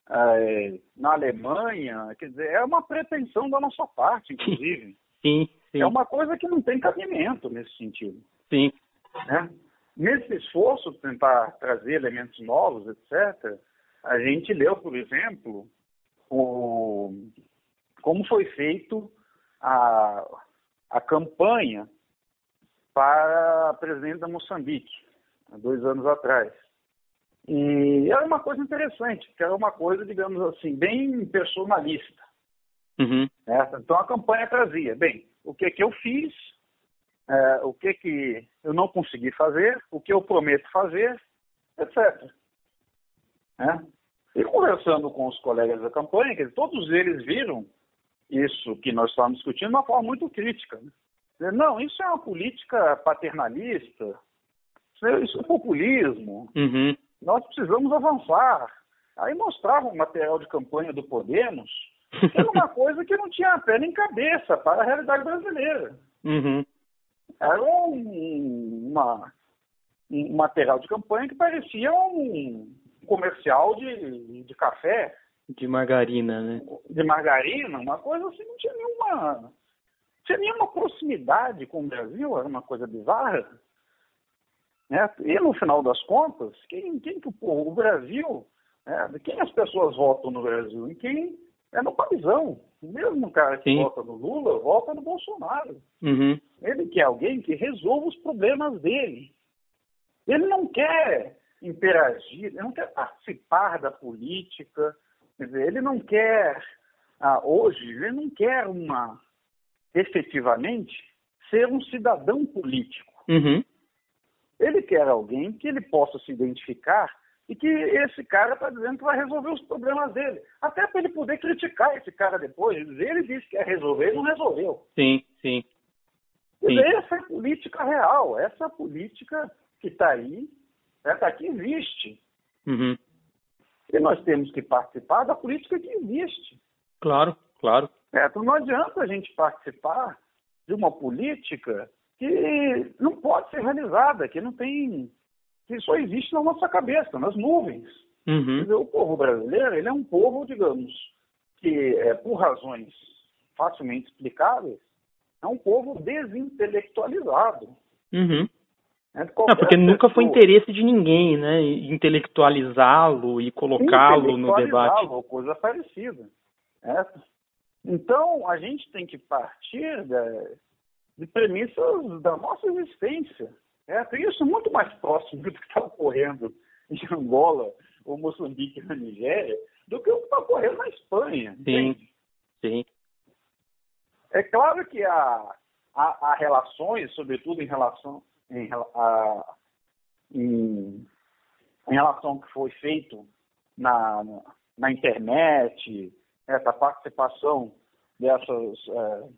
é, na Alemanha. Quer dizer, é uma pretensão da nossa parte, inclusive. Sim, sim. É uma coisa que não tem cabimento nesse sentido. Sim. Né? nesse esforço de tentar trazer elementos novos, etc., a gente leu, por exemplo, o, como foi feito a, a campanha para presidente da Moçambique, há dois anos atrás. E era uma coisa interessante, porque era uma coisa, digamos assim, bem personalista. Uhum. Né? Então a campanha trazia, bem, o que que eu fiz, é, o que que eu não consegui fazer, o que eu prometo fazer, etc. Né? E conversando com os colegas da campanha, que todos eles viram isso que nós estávamos discutindo de uma forma muito crítica. Né? Não, isso é uma política paternalista, isso é populismo. Uhum. Nós precisamos avançar. Aí mostravam o material de campanha do Podemos, que era uma coisa que não tinha pé nem cabeça para a realidade brasileira. Uhum. Era um, uma, um material de campanha que parecia um comercial de, de café. De margarina, né? De margarina, uma coisa assim, não tinha nenhuma, não tinha nenhuma proximidade com o Brasil, era uma coisa bizarra. Né? E no final das contas, quem, quem que o, o Brasil, né? quem as pessoas votam no Brasil? Em quem é no paizão. O mesmo cara que Sim. vota no Lula, vota no Bolsonaro. Uhum. Ele quer alguém que resolva os problemas dele. Ele não quer interagir, ele não quer participar da política, dizer, ele não quer, ah, hoje, ele não quer uma, efetivamente, ser um cidadão político. Uhum. Ele quer alguém que ele possa se identificar e que esse cara está dizendo que vai resolver os problemas dele. Até para ele poder criticar esse cara depois. Ele disse que ia resolver e não resolveu. Sim, sim. sim. Essa é a política real, essa é política que está aí, essa aqui existe. Uhum. E nós temos que participar da política que existe. Claro, claro. É, então não adianta a gente participar de uma política que não pode ser realizada, que não tem, que só existe na nossa cabeça, nas nuvens. Uhum. Dizer, o povo brasileiro, ele é um povo, digamos, que é, por razões facilmente explicáveis, é um povo desintelectualizado. Uhum. É, Não, porque nunca foi interesse de ninguém, né? Intelectualizá-lo e colocá-lo no debate. coisa parecida. É. Então, a gente tem que partir de premissas da nossa existência. É, isso muito mais próximo do que está ocorrendo em Angola ou Moçambique na Nigéria do que o que está ocorrendo na Espanha. Sim, sim. É claro que há, há, há relações, sobretudo em relação em, a, em, em relação ao que foi feito na, na internet, essa participação dessas é,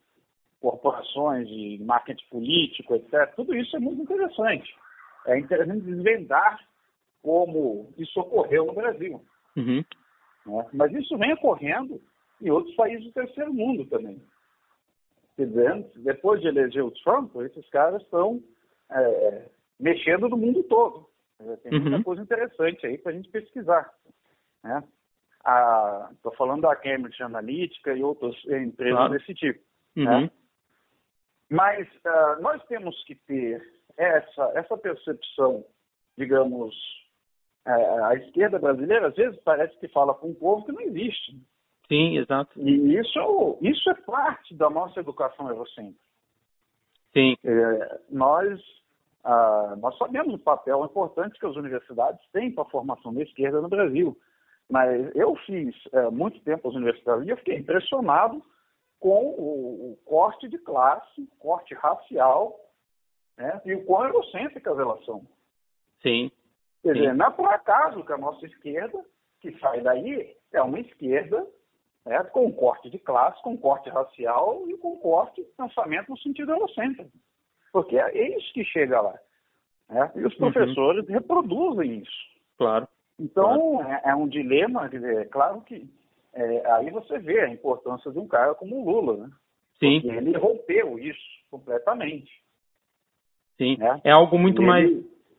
corporações de marketing político, etc. Tudo isso é muito interessante. É interessante desvendar como isso ocorreu no Brasil. Uhum. Né? Mas isso vem ocorrendo em outros países do terceiro mundo também. Quer dizer, depois de eleger o Trump, esses caras estão é, mexendo no mundo todo. Tem muita uhum. coisa interessante aí para a gente pesquisar. Né? Estou falando da Cambridge Analytica e outras empresas claro. desse tipo. Uhum. Né? Mas uh, nós temos que ter essa, essa percepção, digamos, uh, a esquerda brasileira às vezes parece que fala com um povo que não existe. Sim, exato. E isso, isso é parte da nossa educação eurocêntrica. Sim. É, nós, uh, nós sabemos o papel importante que as universidades têm para a formação da esquerda no Brasil. Mas eu fiz uh, muito tempo as universidades e eu fiquei impressionado com o, o corte de classe, corte racial, né, e o quão eurocêntricas elas são. Sim. Quer dizer, não é por acaso que a nossa esquerda, que sai daí, é uma esquerda né, com corte de classe, com corte racial e com corte de pensamento no sentido eurocêntrico. Porque é isso que chega lá. Né? E os uhum. professores uhum. reproduzem isso. Claro. Então, claro. É, é, um dilema, quer dizer, é claro que é, aí você vê a importância de um cara como o Lula, né? Sim. Porque ele rompeu isso completamente. Sim. Né? É algo muito mais.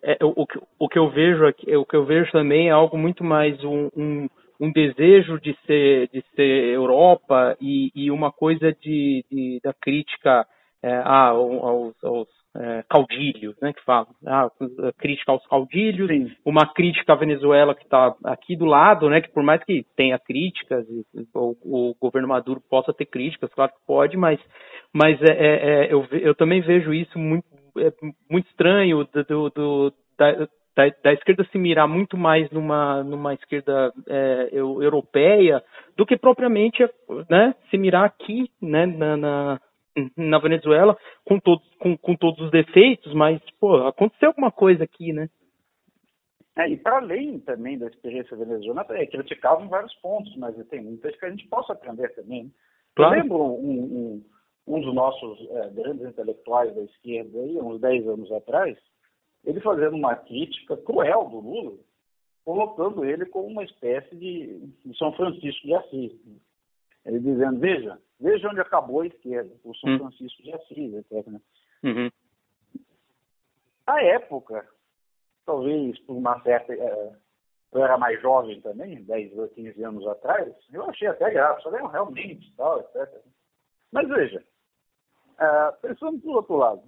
É, o, o que eu vejo aqui, o que eu vejo também é algo muito mais um, um, um desejo de ser de ser Europa e, e uma coisa de, de da crítica é, aos, aos, é, caudilhos, né, que falam, ah, crítica aos caudilhos, Sim. uma crítica à Venezuela que está aqui do lado, né, que por mais que tenha críticas, o, o governo Maduro possa ter críticas, claro que pode, mas, mas é, é, é eu, eu também vejo isso muito, é, muito estranho do, do da, da, da, esquerda se mirar muito mais numa, numa esquerda é, europeia do que propriamente né, se mirar aqui né, na, na, na Venezuela com, todo, com, com todos os defeitos, mas pô, aconteceu alguma coisa aqui, né? É, e para além também da experiência venezuelana, é, criticavam vários pontos, mas tem muitas que a gente possa aprender também. Né? Claro. Eu lembro um, um, um dos nossos é, grandes intelectuais da esquerda, aí, uns 10 anos atrás, ele fazendo uma crítica cruel do Lula, colocando ele como uma espécie de São Francisco de Assis. Ele dizendo, veja, veja onde acabou a esquerda, o São hum. Francisco de Assis, etc. Né? Uhum. Época, talvez por uma certa. É, eu era mais jovem também, 10 ou 15 anos atrás, eu achei até graça, falei, realmente, tal, etc. Mas veja, é, pensando por outro lado,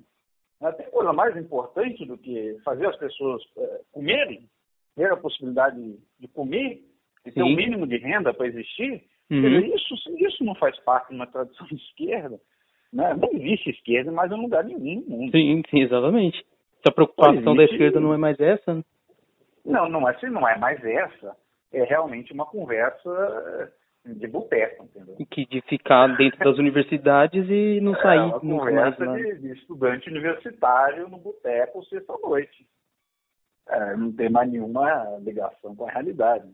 né, tem coisa mais importante do que fazer as pessoas é, comerem, ter a possibilidade de comer, e ter o um mínimo de renda para existir, uhum. isso, isso não faz parte de uma tradição de esquerda. Né? Não existe esquerda mais em lugar nenhum no mundo. Sim, sim, exatamente. Se a preocupação da esquerda não é mais essa, né? Não, não é, se não é mais essa, é realmente uma conversa de boteco, entendeu? Que de ficar dentro das universidades e não sair. É uma conversa mais, de, de, estudante universitário no boteco sexta-noite. É, não tem mais nenhuma ligação com a realidade.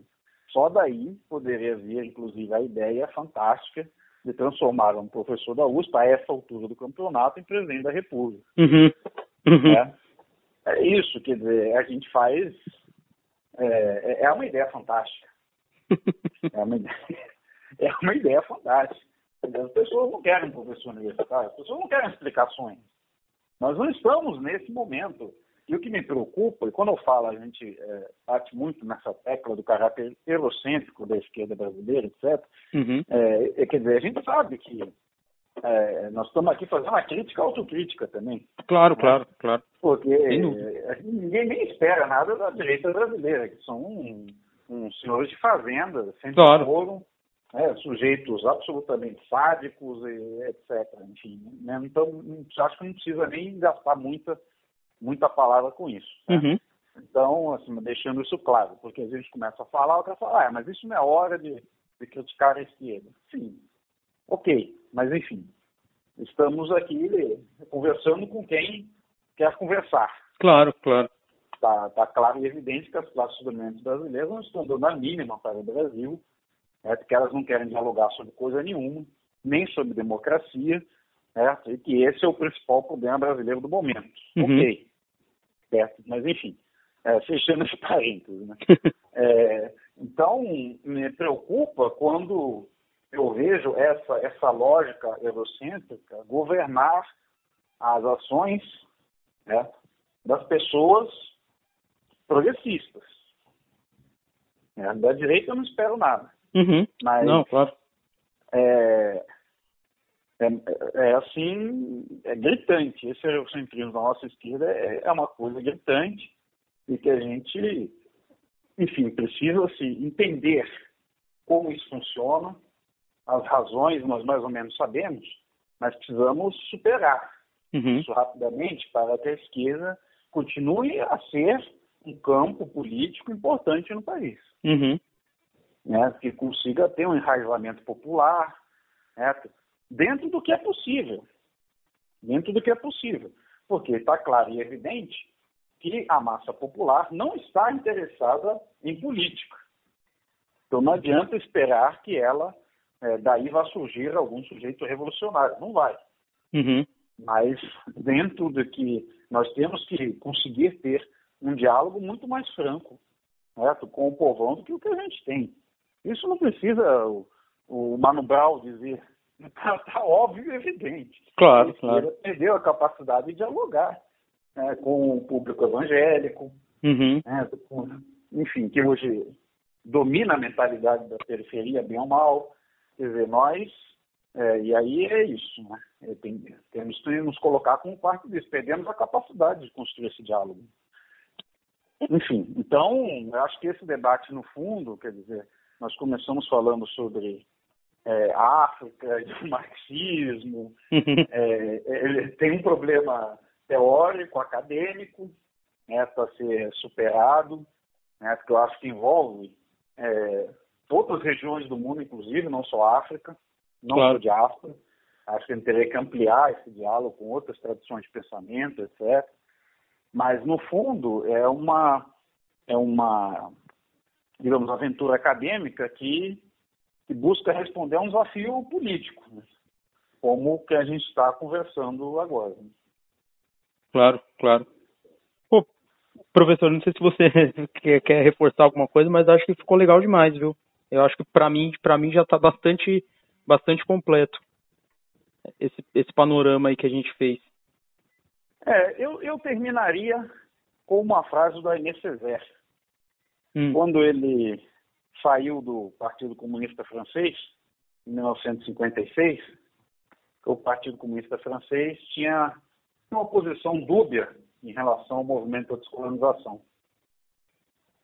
Só daí poderia vir, inclusive, a ideia fantástica de transformar um professor da USP, a essa altura do campeonato, em presidente da República. Uhum. Uhum. É, é, isso, quer dizer, a gente faz. É, é uma ideia fantástica. é, uma ideia, é uma ideia fantástica. As pessoas não querem professor universitário, as pessoas não querem explicações. Nós não estamos nesse momento e o que me preocupa, e quando eu falo, a gente é, bate muito nessa tecla do caráter eurocêntrico da esquerda brasileira, etc., uhum. é, é, quer dizer, a gente sabe que é, nós estamos aqui fazendo uma crítica autocrítica também. Claro, né? claro, claro. Porque é, ninguém nem espera nada da direita brasileira, que são um, um senhores de fazenda, sempre claro. foram é, sujeitos absolutamente sádicos, e, etc. Enfim, né? então acho que não precisa nem gastar muita muita palavra com isso. Né? Uhum. Então, assim, deixando isso claro, porque a gente começa a falar, o cara fala, ah, mas isso não é hora de, de criticar a esquerda. Sim, ok, mas enfim, estamos aqui conversando com quem quer conversar. Claro, claro. Está tá claro e evidente que as classes dominantes brasileiras não estão dando a mínima para o Brasil, é, porque elas não querem dialogar sobre coisa nenhuma, nem sobre democracia, é, e que esse é o principal problema brasileiro do momento. Uhum. Ok certo? Mas, enfim, é, fechando esse parênteses. Né? é, então, me preocupa quando eu vejo essa, essa lógica eurocêntrica governar as ações né, das pessoas progressistas. É, da direita eu não espero nada. Uhum. Mas, não, claro. É, é, é, assim, é gritante. Esse é o centrismo da nossa esquerda é, é uma coisa gritante e que a gente, enfim, precisa assim, entender como isso funciona, as razões nós mais ou menos sabemos, mas precisamos superar uhum. isso rapidamente para que a esquerda continue a ser um campo político importante no país. Uhum. Né, que consiga ter um enraizamento popular, né, dentro do que é possível. Dentro do que é possível. Porque está claro e evidente que a massa popular não está interessada em política. Então não adianta esperar que ela, é, daí vá surgir algum sujeito revolucionário. Não vai. Uhum. Mas dentro do que nós temos que conseguir ter um diálogo muito mais franco certo? com o povão do que o que a gente tem. Isso não precisa o, o Mano Brown dizer Está tá óbvio e evidente. Claro, claro. perdeu a capacidade de dialogar né, com o público evangélico, uhum. né, com, enfim, que hoje domina a mentalidade da periferia, bem ou mal. Quer dizer, nós, é, e aí é isso, né? É, tem, temos que nos colocar colocar como parte disso. Perdemos a capacidade de construir esse diálogo. Enfim, então, eu acho que esse debate, no fundo, quer dizer, nós começamos falando sobre é, África, de marxismo, é, ele tem um problema teórico, acadêmico, né, para ser superado, né, porque eu acho que envolve é, todas as regiões do mundo, inclusive, não só a África, não claro. só diáspora. Acho que a gente teria que ampliar esse diálogo com outras tradições de pensamento, etc. Mas, no fundo, é uma, é uma digamos, aventura acadêmica que, que busca responder a um desafio político, né? como o que a gente está conversando agora. Claro, claro. Pô, professor, não sei se você quer, reforçar alguma coisa, mas acho que ficou legal demais, viu? Eu acho que para mim, para mim já está bastante, bastante completo esse, esse panorama aí que a gente fez. É, eu, eu terminaria com uma frase do Aimé Césaire. Hum. Quando ele saiu do Partido Comunista Francês, em 1956, o Partido Comunista Francês tinha uma posição dúbia em relação ao movimento de descolonização.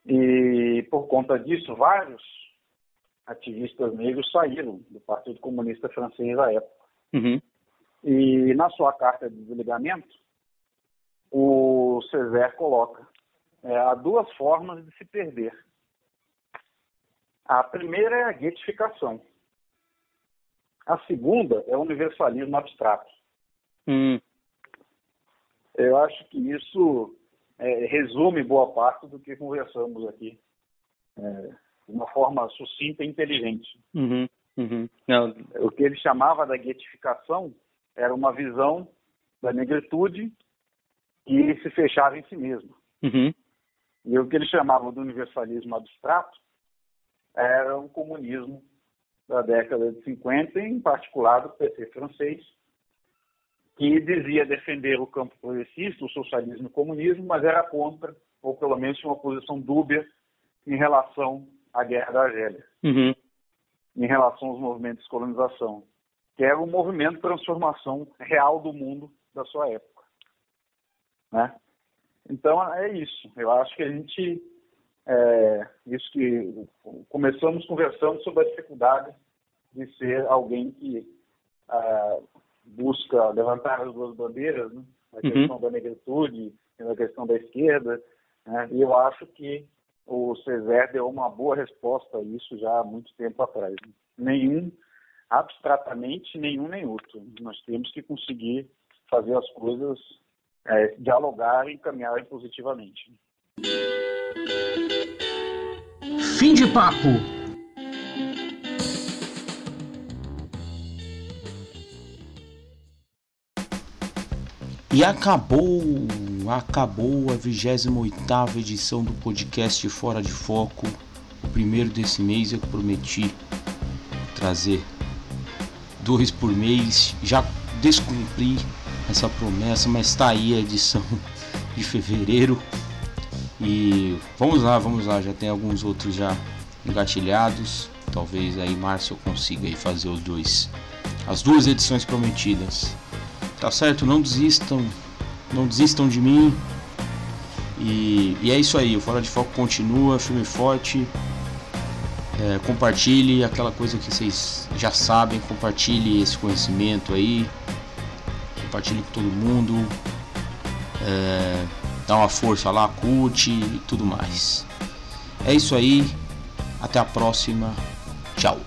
E, por conta disso, vários ativistas negros saíram do Partido Comunista Francês à época. Uhum. E, na sua carta de desligamento, o César coloca é, há duas formas de se perder. A primeira é a guetificação. A segunda é o universalismo abstrato. Hum. Eu acho que isso é, resume boa parte do que conversamos aqui, é, de uma forma sucinta e inteligente. Uhum, uhum. O que ele chamava da guetificação era uma visão da negritude que se fechava em si mesma. Uhum. E o que ele chamava do universalismo abstrato era um comunismo da década de 50, em particular do PC francês, que dizia defender o campo progressista, o socialismo e o comunismo, mas era contra, ou pelo menos tinha uma posição dúbia em relação à Guerra da Argélia, uhum. em relação aos movimentos de colonização, que era um movimento de transformação real do mundo da sua época. Né? Então é isso. Eu acho que a gente é, isso que começamos conversando sobre a dificuldade de ser alguém que ah, busca levantar as duas bandeiras, né? a uhum. questão da negritude e a questão da esquerda. Né? E eu acho que o César deu uma boa resposta a isso já há muito tempo atrás. Né? Nenhum, abstratamente, nenhum nem outro. Nós temos que conseguir fazer as coisas é, dialogar e caminhar positivamente. Fim de papo. E acabou, acabou a 28ª edição do podcast Fora de Foco. O primeiro desse mês eu prometi trazer dois por mês. Já descumpri essa promessa, mas está aí a edição de fevereiro. E vamos lá, vamos lá, já tem alguns outros já engatilhados. Talvez aí março eu consiga aí fazer os dois as duas edições prometidas. Tá certo? Não desistam, não desistam de mim. E, e é isso aí, o Fora de Foco continua, filme forte. É, compartilhe aquela coisa que vocês já sabem, compartilhe esse conhecimento aí compartilhe com todo mundo. É, dá uma força lá, curte e tudo mais. É isso aí. Até a próxima. Tchau.